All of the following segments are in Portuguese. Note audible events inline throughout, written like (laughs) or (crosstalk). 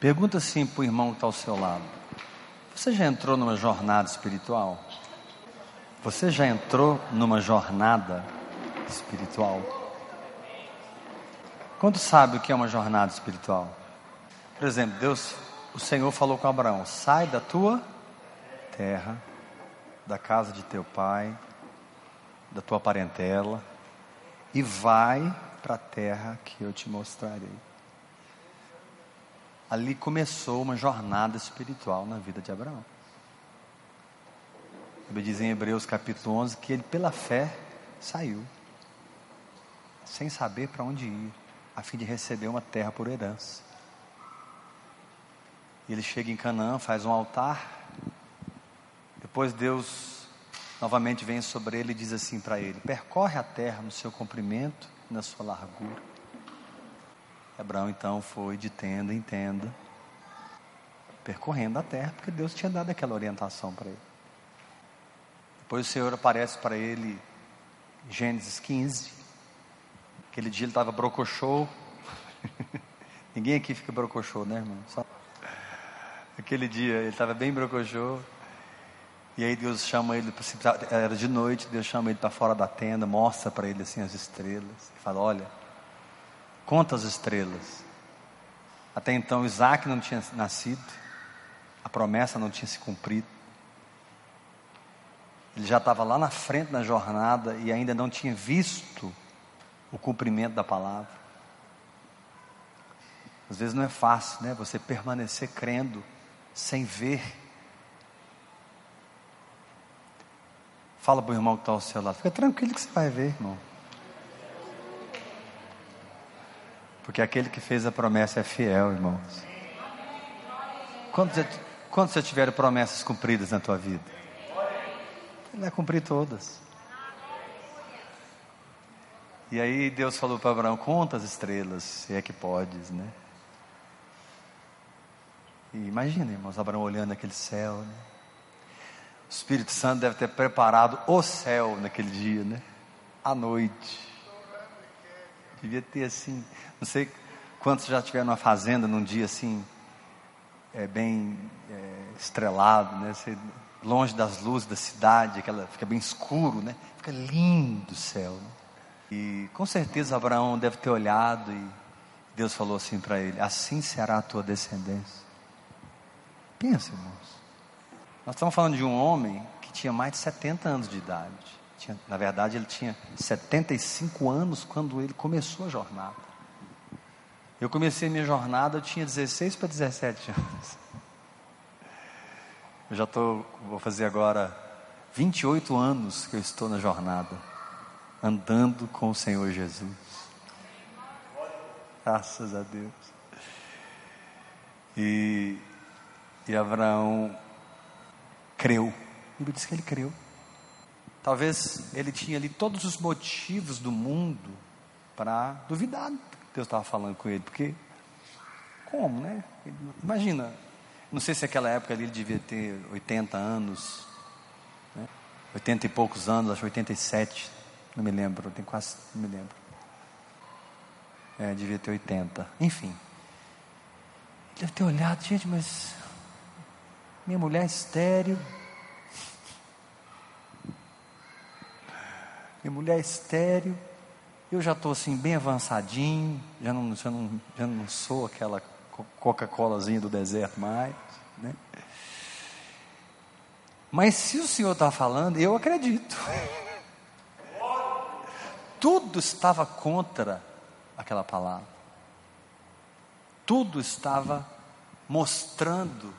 Pergunta assim para o irmão que está ao seu lado: Você já entrou numa jornada espiritual? Você já entrou numa jornada espiritual? Quanto sabe o que é uma jornada espiritual? Por exemplo, Deus, o Senhor falou com Abraão: sai da tua terra, da casa de teu pai, da tua parentela, e vai para a terra que eu te mostrarei. Ali começou uma jornada espiritual na vida de Abraão. Ele diz em Hebreus capítulo 11 que ele, pela fé, saiu, sem saber para onde ir, a fim de receber uma terra por herança. Ele chega em Canaã, faz um altar. Depois Deus novamente vem sobre ele e diz assim para ele: percorre a terra no seu comprimento e na sua largura. Abraão então foi de tenda em tenda, percorrendo a terra, porque Deus tinha dado aquela orientação para ele. Depois o Senhor aparece para ele, Gênesis 15. Aquele dia ele estava brocochô. (laughs) Ninguém aqui fica brocochô, né, irmão? Só... Aquele dia ele estava bem brocochô. E aí Deus chama ele, era de noite, Deus chama ele para fora da tenda, mostra para ele assim as estrelas. E fala: Olha, conta as estrelas. Até então Isaac não tinha nascido, a promessa não tinha se cumprido. Ele já estava lá na frente na jornada e ainda não tinha visto o cumprimento da palavra. Às vezes não é fácil, né? Você permanecer crendo sem ver. Fala para o irmão que está ao seu lado. Fica tranquilo que você vai ver, irmão. Porque aquele que fez a promessa é fiel, irmãos. Quando você, quando você tiver promessas cumpridas na tua vida? Ele vai cumprir todas. E aí Deus falou para Abraão: conta as estrelas, se é que podes, né? E imagina, irmãos, Abraão olhando aquele céu, né? O Espírito Santo deve ter preparado o céu naquele dia, né? À noite. Devia ter assim, não sei quantos já tiveram numa fazenda num dia assim, é, bem é, estrelado, né? Você longe das luzes da cidade, aquela fica bem escuro, né? Fica lindo o céu. Né? E com certeza Abraão deve ter olhado e Deus falou assim para ele: Assim será a tua descendência. Pensa, irmãos. Nós estamos falando de um homem que tinha mais de 70 anos de idade. Tinha, na verdade, ele tinha 75 anos quando ele começou a jornada. Eu comecei minha jornada, eu tinha 16 para 17 anos. Eu já estou, vou fazer agora 28 anos que eu estou na jornada, andando com o Senhor Jesus. Graças a Deus. E, e Abraão creu. A Bíblia diz que ele creu. Talvez ele tinha ali todos os motivos do mundo para duvidar do que Deus estava falando com ele, porque como, né? Imagina, não sei se naquela época ele devia ter 80 anos, né? 80 e poucos anos, acho 87, não me lembro, tem quase, não me lembro. É, devia ter 80, enfim. Deve ter olhado, gente, mas minha mulher é estéreo. Minha mulher é estéreo. Eu já estou assim bem avançadinho, já não, já não, já não sou aquela Coca-Colazinha do deserto mais. Né? Mas se o Senhor está falando, eu acredito. Tudo estava contra aquela palavra. Tudo estava mostrando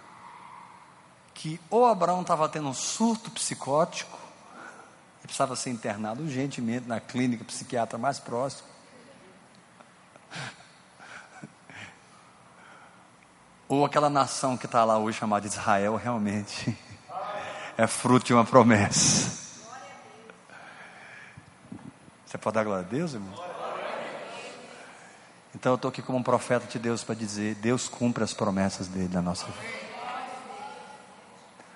que ou Abraão estava tendo um surto psicótico, precisava ser internado urgentemente na clínica psiquiatra mais próxima, ou aquela nação que está lá hoje chamada Israel realmente é fruto de uma promessa. Você pode dar glória a Deus, irmão? Então eu estou aqui como um profeta de Deus para dizer: Deus cumpre as promessas dele na nossa vida.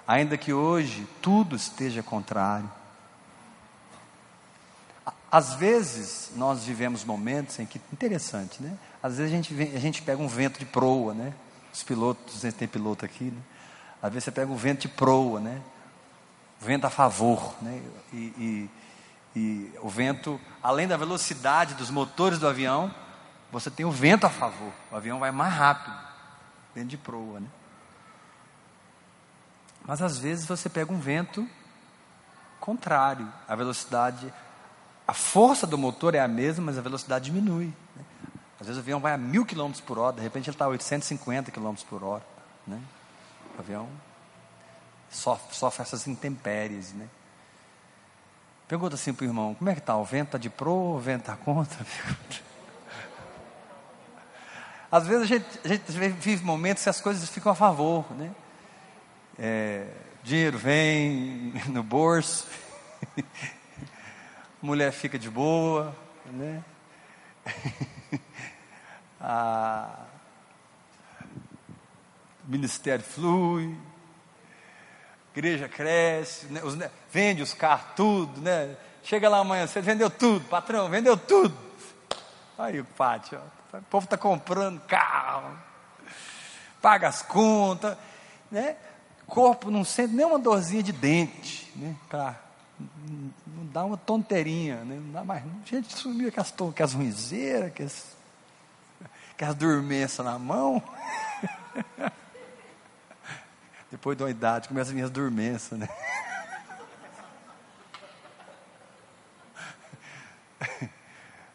Ainda que hoje tudo esteja contrário. Às vezes nós vivemos momentos em que, interessante, né? Às vezes a gente, vem, a gente pega um vento de proa, né? Os pilotos, a gente tem piloto aqui, né? Às vezes você pega o vento de proa, né? Vento a favor, né? E, e, e o vento, além da velocidade dos motores do avião, você tem o vento a favor. O avião vai mais rápido, vento de proa, né? Mas às vezes você pega um vento contrário, a velocidade, a força do motor é a mesma, mas a velocidade diminui. Né? Às vezes o avião vai a mil quilômetros por hora, de repente ele está a 850 quilômetros por hora. Né? O avião sofre, sofre essas intempéries. Né? Pergunta assim para o irmão: como é que está? O vento está de pro ou o vento está contra? (laughs) Às vezes a gente, a gente vive momentos que as coisas ficam a favor, né? É, dinheiro vem (laughs) no bolso, mulher fica de boa, né? (laughs) A, o ministério flui, a igreja cresce, né? os, vende os carros, tudo, né? Chega lá amanhã, você vendeu tudo, patrão, vendeu tudo. Aí o pátio, ó, o povo está comprando carro, paga as contas, né? corpo não sente nem uma dorzinha de dente, né? Não dá uma tonteirinha, né? Não dá mais. Gente, sumiu aquelas, aquelas ruizeiras, aquelas, aquelas dormências na mão. (laughs) Depois de uma idade, começa as minhas dormências, né? (laughs)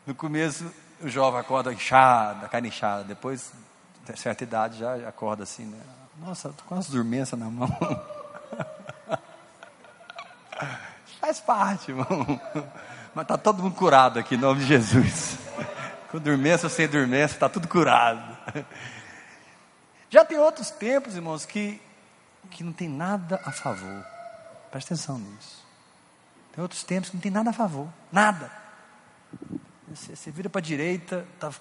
No começo, o jovem acorda inchado, carne inchada. Depois, de certa idade, já acorda assim, né? Nossa, tô com as dormências na mão. (laughs) Faz parte, irmão. Mas está todo mundo curado aqui, em nome de Jesus. Com dormência ou sem dormência, está tudo curado. Já tem outros tempos, irmãos, que, que não tem nada a favor. Presta atenção nisso. Tem outros tempos que não tem nada a favor. Nada. Você, você vira para a direita, tá,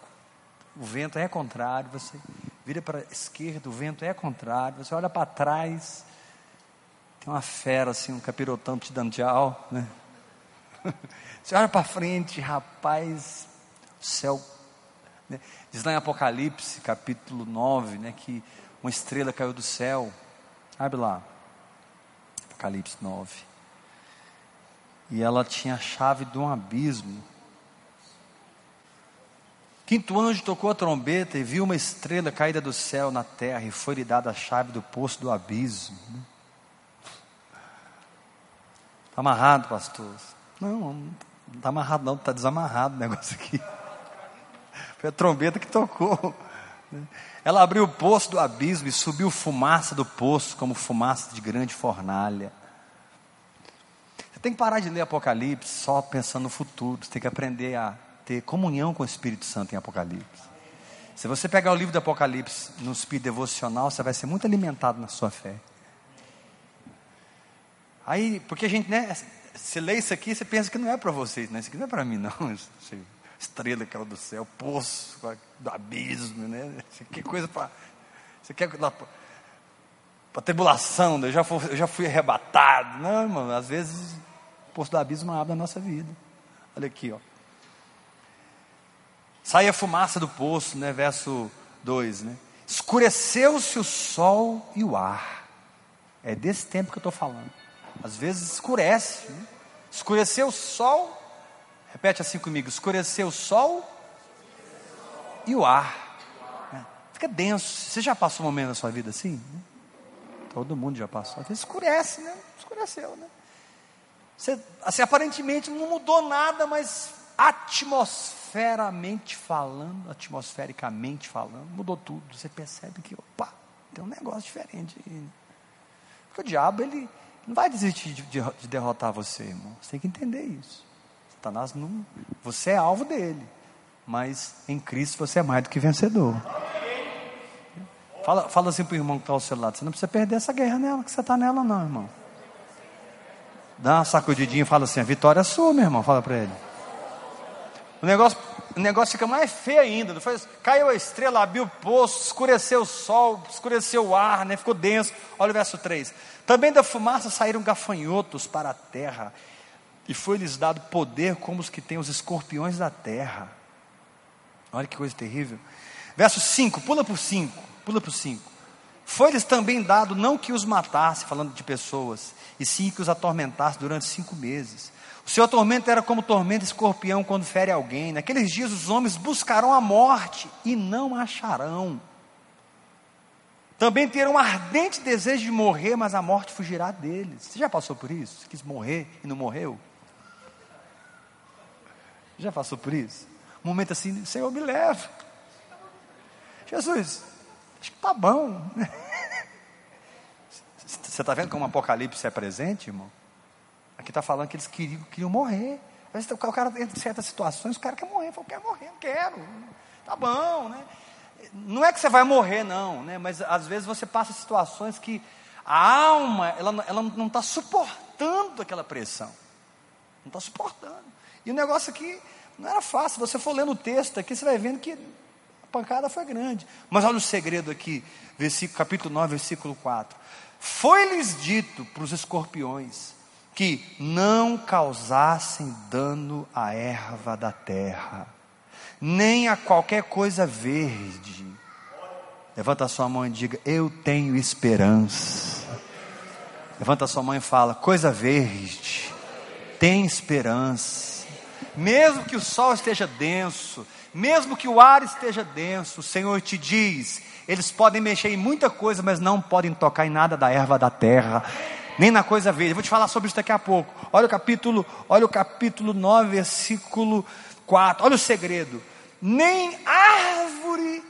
o vento é contrário. Você vira para a esquerda, o vento é contrário, você olha para trás, tem uma fera assim, um capirotão te dando tchau, né? (laughs) Você olha para frente, rapaz, o céu. Né? Diz lá em Apocalipse, capítulo 9, né, que uma estrela caiu do céu. Abre lá. Apocalipse 9. E ela tinha a chave de um abismo. Quinto anjo tocou a trombeta e viu uma estrela caída do céu na terra e foi-lhe dada a chave do poço do abismo. Amarrado, pastor? Não, não está amarrado não, está desamarrado o negócio aqui. Foi a trombeta que tocou. Ela abriu o poço do abismo e subiu fumaça do poço como fumaça de grande fornalha. Você tem que parar de ler Apocalipse só pensando no futuro. Você tem que aprender a ter comunhão com o Espírito Santo em Apocalipse. Se você pegar o livro do Apocalipse no espírito devocional, você vai ser muito alimentado na sua fé. Aí, porque a gente, né, você lê isso aqui, você pensa que não é para vocês, né? Isso aqui não é para mim, não. (laughs) Estrela que é do céu, poço do abismo, né? Que coisa para. Você quer para tribulação, né? eu já, fui, eu já fui arrebatado. Não, irmão, às vezes o poço do abismo abre a nossa vida. Olha aqui, ó. Saia fumaça do poço, né? Verso 2, né? Escureceu-se o sol e o ar. É desse tempo que eu estou falando. Às vezes escurece. Né? Escureceu o sol. Repete assim comigo: escureceu o sol e o ar. É. Fica denso. Você já passou um momento na sua vida assim? Né? Todo mundo já passou. Às vezes escurece, né? Escureceu, né? Você, assim, aparentemente não mudou nada, mas atmosfera atmosferamente falando, atmosfericamente falando, mudou tudo. Você percebe que, opa, tem um negócio diferente aí. Porque o diabo, ele não vai desistir de, de, de derrotar você, irmão. Você tem que entender isso. Satanás não. Você é alvo dele. Mas em Cristo você é mais do que vencedor. Fala, fala assim para o irmão que está ao seu lado: você não precisa perder essa guerra nela, que você está nela, não, irmão. Dá uma sacudidinha e fala assim: a vitória é sua, meu irmão. Fala para ele. O negócio, o negócio fica mais feio ainda. Caiu a estrela, abriu o poço, escureceu o sol, escureceu o ar, né? ficou denso. Olha o verso 3. Também da fumaça saíram gafanhotos para a terra, e foi-lhes dado poder como os que têm os escorpiões da terra. Olha que coisa terrível. Verso 5, pula por 5, pula por 5. Foi-lhes também dado não que os matasse, falando de pessoas, e sim que os atormentasse durante cinco meses. Seu tormento era como tormento escorpião quando fere alguém. Naqueles dias os homens buscarão a morte e não acharão. Também terão um ardente desejo de morrer, mas a morte fugirá deles. Você já passou por isso? Você quis morrer e não morreu? Já passou por isso? Um momento assim, Senhor, me leva. Jesus, acho que tá bom. (laughs) Você está vendo como o Apocalipse é presente, irmão? Aqui está falando que eles queriam, queriam morrer. Às vezes o cara, em certas situações, o cara quer morrer. Fala, quero morrer, não quero. Tá bom, né? Não é que você vai morrer, não, né? Mas às vezes você passa situações que a alma, ela, ela não está suportando aquela pressão. Não está suportando. E o negócio aqui não era fácil. Você for lendo o texto aqui, você vai vendo que a pancada foi grande. Mas olha o segredo aqui, versículo, capítulo 9, versículo 4. Foi-lhes dito para os escorpiões que não causassem dano à erva da terra, nem a qualquer coisa verde. Levanta a sua mão e diga: Eu tenho esperança. Levanta a sua mão e fala: Coisa verde, tem esperança. Mesmo que o sol esteja denso, mesmo que o ar esteja denso, o Senhor te diz: eles podem mexer em muita coisa, mas não podem tocar em nada da erva da terra, nem na coisa verde. Eu vou te falar sobre isso daqui a pouco. Olha o capítulo, olha o capítulo 9, versículo 4. Olha o segredo. Nem árvore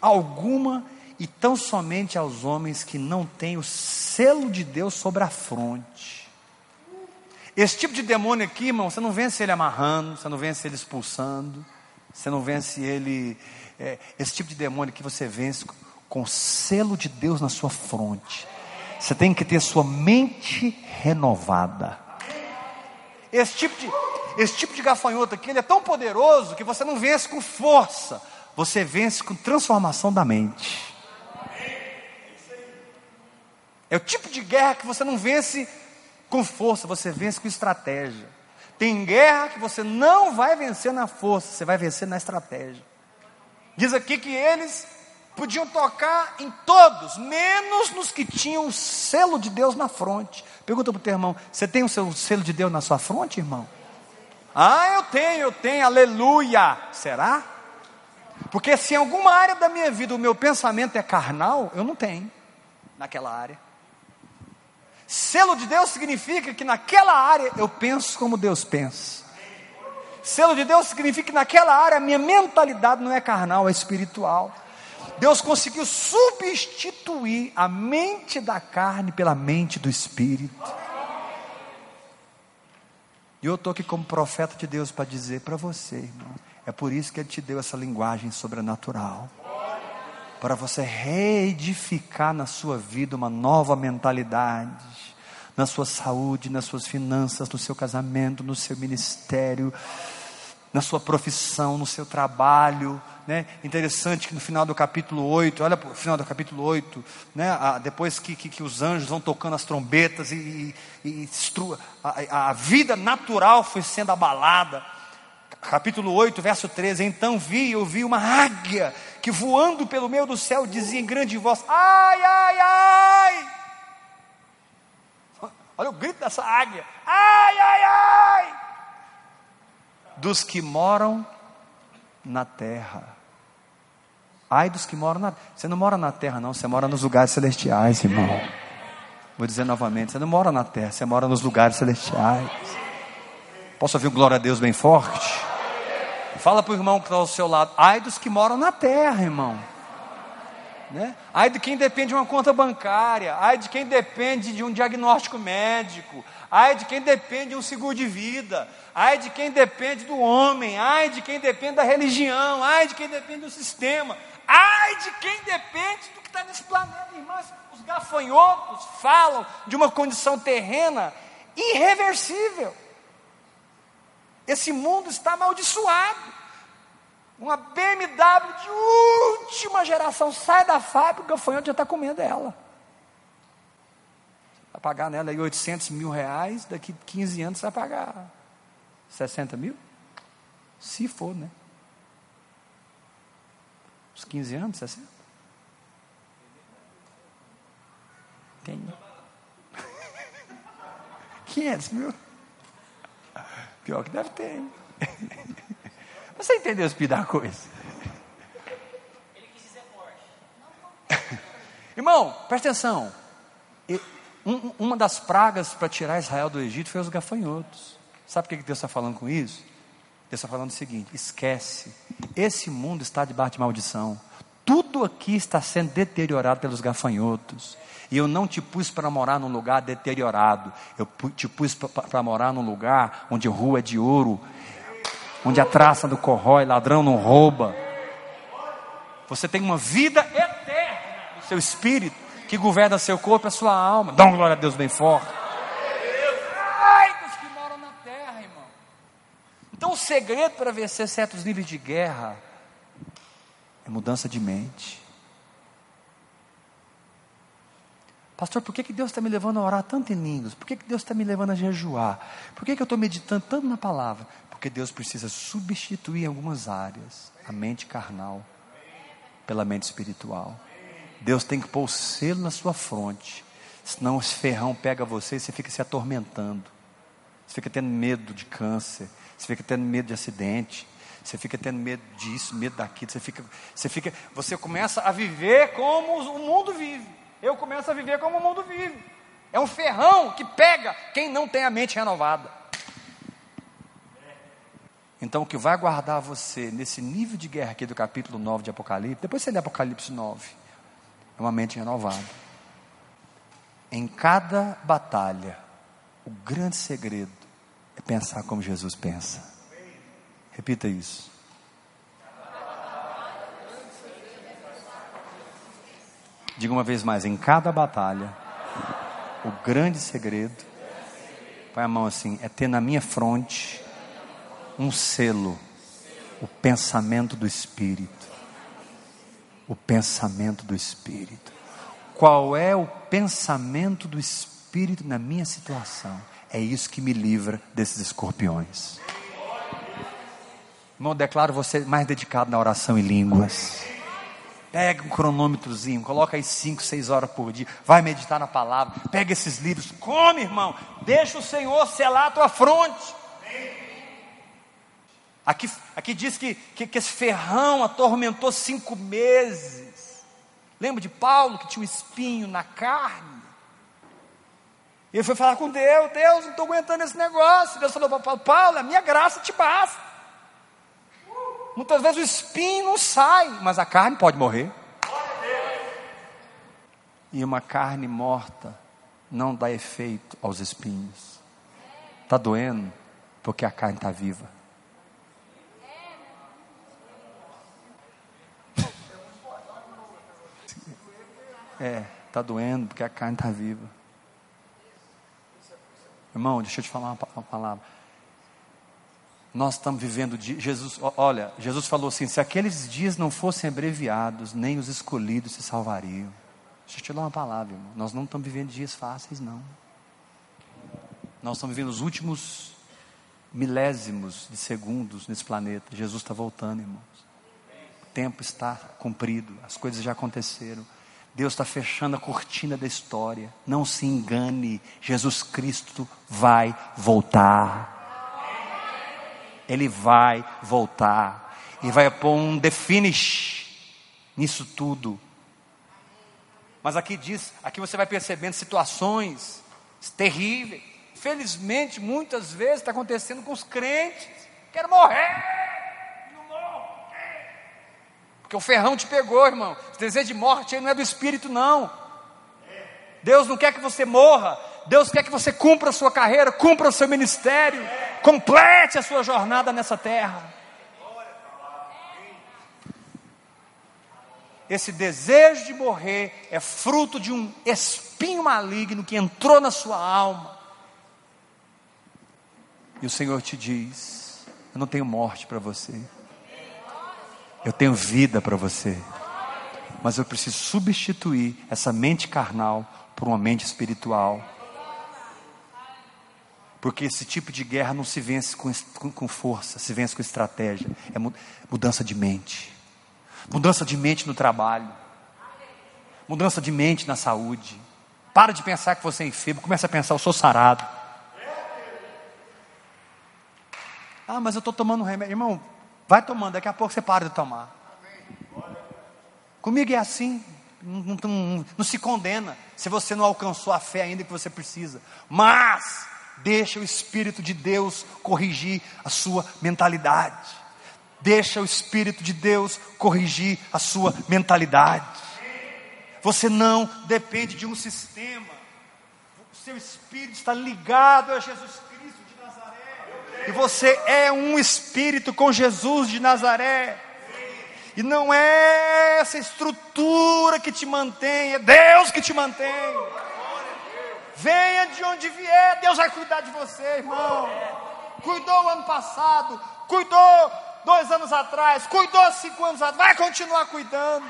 alguma e tão somente aos homens que não têm o selo de Deus sobre a fronte. Esse tipo de demônio aqui, irmão, você não vence ele amarrando, você não vence ele expulsando, você não vence ele é, esse tipo de demônio que você vence com o selo de Deus na sua fronte. Você tem que ter sua mente renovada. Esse tipo de, esse tipo de gafanhoto aqui, ele é tão poderoso que você não vence com força, você vence com transformação da mente. É o tipo de guerra que você não vence com força, você vence com estratégia. Tem guerra que você não vai vencer na força, você vai vencer na estratégia. Diz aqui que eles podiam tocar em todos, menos nos que tinham o selo de Deus na fronte. Pergunta para o teu irmão: você tem o seu selo de Deus na sua fronte, irmão? Ah, eu tenho, eu tenho, aleluia. Será? Porque se em alguma área da minha vida o meu pensamento é carnal, eu não tenho naquela área. Selo de Deus significa que naquela área eu penso como Deus pensa. Selo de Deus significa que naquela área a minha mentalidade não é carnal, é espiritual. Deus conseguiu substituir a mente da carne pela mente do espírito. E eu estou aqui como profeta de Deus para dizer para você, irmão, é por isso que Ele te deu essa linguagem sobrenatural. Para você reedificar na sua vida uma nova mentalidade, na sua saúde, nas suas finanças, no seu casamento, no seu ministério, na sua profissão, no seu trabalho. Né? Interessante que no final do capítulo 8, olha o final do capítulo 8, né? Ah, depois que, que, que, os anjos vão tocando as trombetas e, e, e a, a vida natural foi sendo abalada. Capítulo 8, verso 13: Então vi, eu vi uma águia que voando pelo meio do céu dizia em grande voz: Ai, ai, ai! Olha o grito dessa águia: Ai, ai, ai! Dos que moram na terra. Ai dos que moram na Você não mora na terra, não, você mora nos lugares celestiais, irmão. Vou dizer novamente: você não mora na terra, você mora nos lugares celestiais. Posso ouvir glória a Deus bem forte? Fala para o irmão que está ao seu lado: ai dos que moram na terra, irmão. Né? Ai de quem depende de uma conta bancária, ai de quem depende de um diagnóstico médico, ai de quem depende de um seguro de vida, ai de quem depende do homem, ai de quem depende da religião, ai de quem depende do sistema, ai de quem depende do que está nesse planeta. Irmãs, os gafanhotos falam de uma condição terrena irreversível. Esse mundo está amaldiçoado. Uma BMW de última geração sai da fábrica, o gafanhoto já está comendo ela. Vai pagar nela aí 800 mil reais, daqui 15 anos vai pagar 60 mil? Se for, né? Uns 15 anos, 60? Tenho. 500 mil? Pior que deve ter. Hein? (laughs) Você entendeu o espírito da coisa? Ele quis dizer forte. Irmão, presta atenção. uma das pragas para tirar Israel do Egito foi os gafanhotos. Sabe por que Deus está falando com isso? Deus está falando o seguinte: esquece, esse mundo está debaixo de maldição. Tudo aqui está sendo deteriorado pelos gafanhotos. E eu não te pus para morar num lugar deteriorado. Eu te pus para morar num lugar onde rua é de ouro, onde a traça não corrói, ladrão não rouba. Você tem uma vida eterna no seu espírito que governa seu corpo e a sua alma. Dá uma glória a Deus bem forte. Ai dos que moram na terra, irmão. Então o segredo para vencer certos níveis de guerra é mudança de mente. Pastor, por que, que Deus está me levando a orar tanto em línguas? Por que, que Deus está me levando a jejuar? Por que, que eu estou meditando tanto na palavra? Porque Deus precisa substituir em algumas áreas a mente carnal pela mente espiritual. Deus tem que pôr o selo na sua fronte, senão esse ferrão pega você e você fica se atormentando. Você fica tendo medo de câncer, você fica tendo medo de acidente, você fica tendo medo disso, medo daquilo, você fica, você fica, você começa a viver como o mundo vive eu começo a viver como o mundo vive. É um ferrão que pega quem não tem a mente renovada. Então, o que vai guardar você nesse nível de guerra aqui do capítulo 9 de Apocalipse, depois você lê Apocalipse 9, é uma mente renovada. Em cada batalha, o grande segredo é pensar como Jesus pensa. Repita isso. Diga uma vez mais: em cada batalha, o grande segredo, põe a mão assim, é ter na minha fronte um selo, o pensamento do Espírito. O pensamento do Espírito. Qual é o pensamento do Espírito na minha situação? É isso que me livra desses escorpiões. Irmão, declaro você mais dedicado na oração em línguas. Pega um cronômetrozinho, coloca aí 5, 6 horas por dia, vai meditar na palavra, pega esses livros, come, irmão, deixa o Senhor selar a tua fronte. Aqui, aqui diz que, que, que esse ferrão atormentou cinco meses. Lembra de Paulo que tinha um espinho na carne? Ele foi falar com Deus: Deus, não estou aguentando esse negócio. Deus falou para Paulo: Paulo, a minha graça te basta. Muitas vezes o espinho não sai, mas a carne pode morrer. E uma carne morta não dá efeito aos espinhos. Está doendo porque a carne está viva. É, está doendo porque a carne está viva. Irmão, deixa eu te falar uma palavra nós estamos vivendo de Jesus, olha, Jesus falou assim: se aqueles dias não fossem abreviados, nem os escolhidos se salvariam. Deixa eu te dar uma palavra, irmão. Nós não estamos vivendo dias fáceis, não. Nós estamos vivendo os últimos milésimos de segundos nesse planeta. Jesus está voltando, irmãos. O tempo está cumprido, as coisas já aconteceram. Deus está fechando a cortina da história. Não se engane, Jesus Cristo vai voltar. Ele vai voltar e vai pôr um the finish nisso tudo. Mas aqui diz, aqui você vai percebendo situações terríveis. Felizmente, muitas vezes está acontecendo com os crentes. Quero morrer. Não morro. Porque o ferrão te pegou, irmão. Esse desejo de morte aí não é do espírito, não. Deus não quer que você morra. Deus quer que você cumpra a sua carreira, cumpra o seu ministério, complete a sua jornada nessa terra. Esse desejo de morrer é fruto de um espinho maligno que entrou na sua alma. E o Senhor te diz: Eu não tenho morte para você, eu tenho vida para você, mas eu preciso substituir essa mente carnal por uma mente espiritual. Porque esse tipo de guerra não se vence com, com, força, se vence com estratégia. É mudança de mente. Mudança de mente no trabalho. Mudança de mente na saúde. Para de pensar que você é enfermo, começa a pensar, eu sou sarado. Ah, mas eu estou tomando remédio. Irmão, vai tomando, daqui a pouco você para de tomar. Comigo é assim. Não, não, não, se condena se você não alcançou a fé ainda que você precisa. Mas deixa o Espírito de Deus corrigir a sua mentalidade. Deixa o Espírito de Deus corrigir a sua mentalidade. Você não depende de um sistema. O seu espírito está ligado a Jesus Cristo de Nazaré. E você é um espírito com Jesus de Nazaré. E não é essa estrutura que te mantém, é Deus que te mantém. Venha de onde vier, Deus vai cuidar de você, irmão. Cuidou ano passado, cuidou dois anos atrás, cuidou cinco anos atrás, vai continuar cuidando.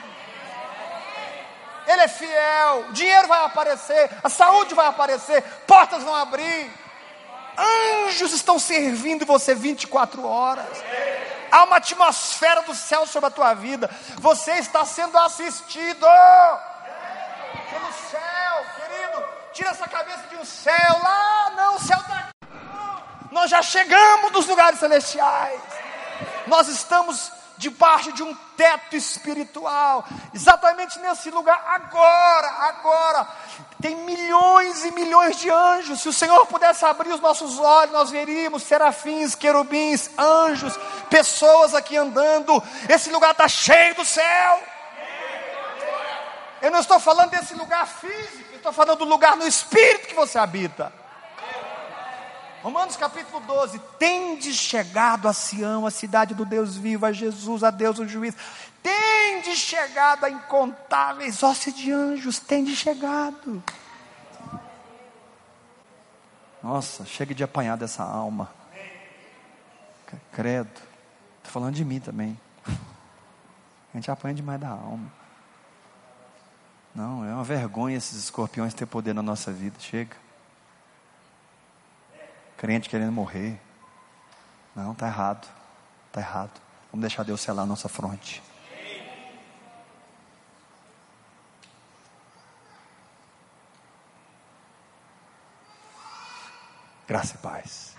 Ele é fiel, o dinheiro vai aparecer, a saúde vai aparecer, portas vão abrir. Anjos estão servindo você 24 horas. Há uma atmosfera do céu sobre a tua vida. Você está sendo assistido. Tira essa cabeça de um céu lá, não, o céu daqui. Nós já chegamos nos lugares celestiais. Nós estamos debaixo de um teto espiritual, exatamente nesse lugar, agora, agora. Tem milhões e milhões de anjos. Se o Senhor pudesse abrir os nossos olhos, nós veríamos serafins, querubins, anjos, pessoas aqui andando. Esse lugar está cheio do céu. Eu não estou falando desse lugar físico, estou falando do lugar no espírito que você habita. Romanos capítulo 12: Tende chegado a Sião, a cidade do Deus vivo, a Jesus, a Deus o juiz. Tende chegado a incontáveis ossos de anjos, tende chegado. Nossa, chega de apanhar dessa alma. Credo. Estou falando de mim também. (laughs) A gente apanha demais da alma. Não, é uma vergonha esses escorpiões ter poder na nossa vida. Chega crente querendo morrer. Não, está errado. Está errado. Vamos deixar Deus selar a nossa fronte. Graça e paz.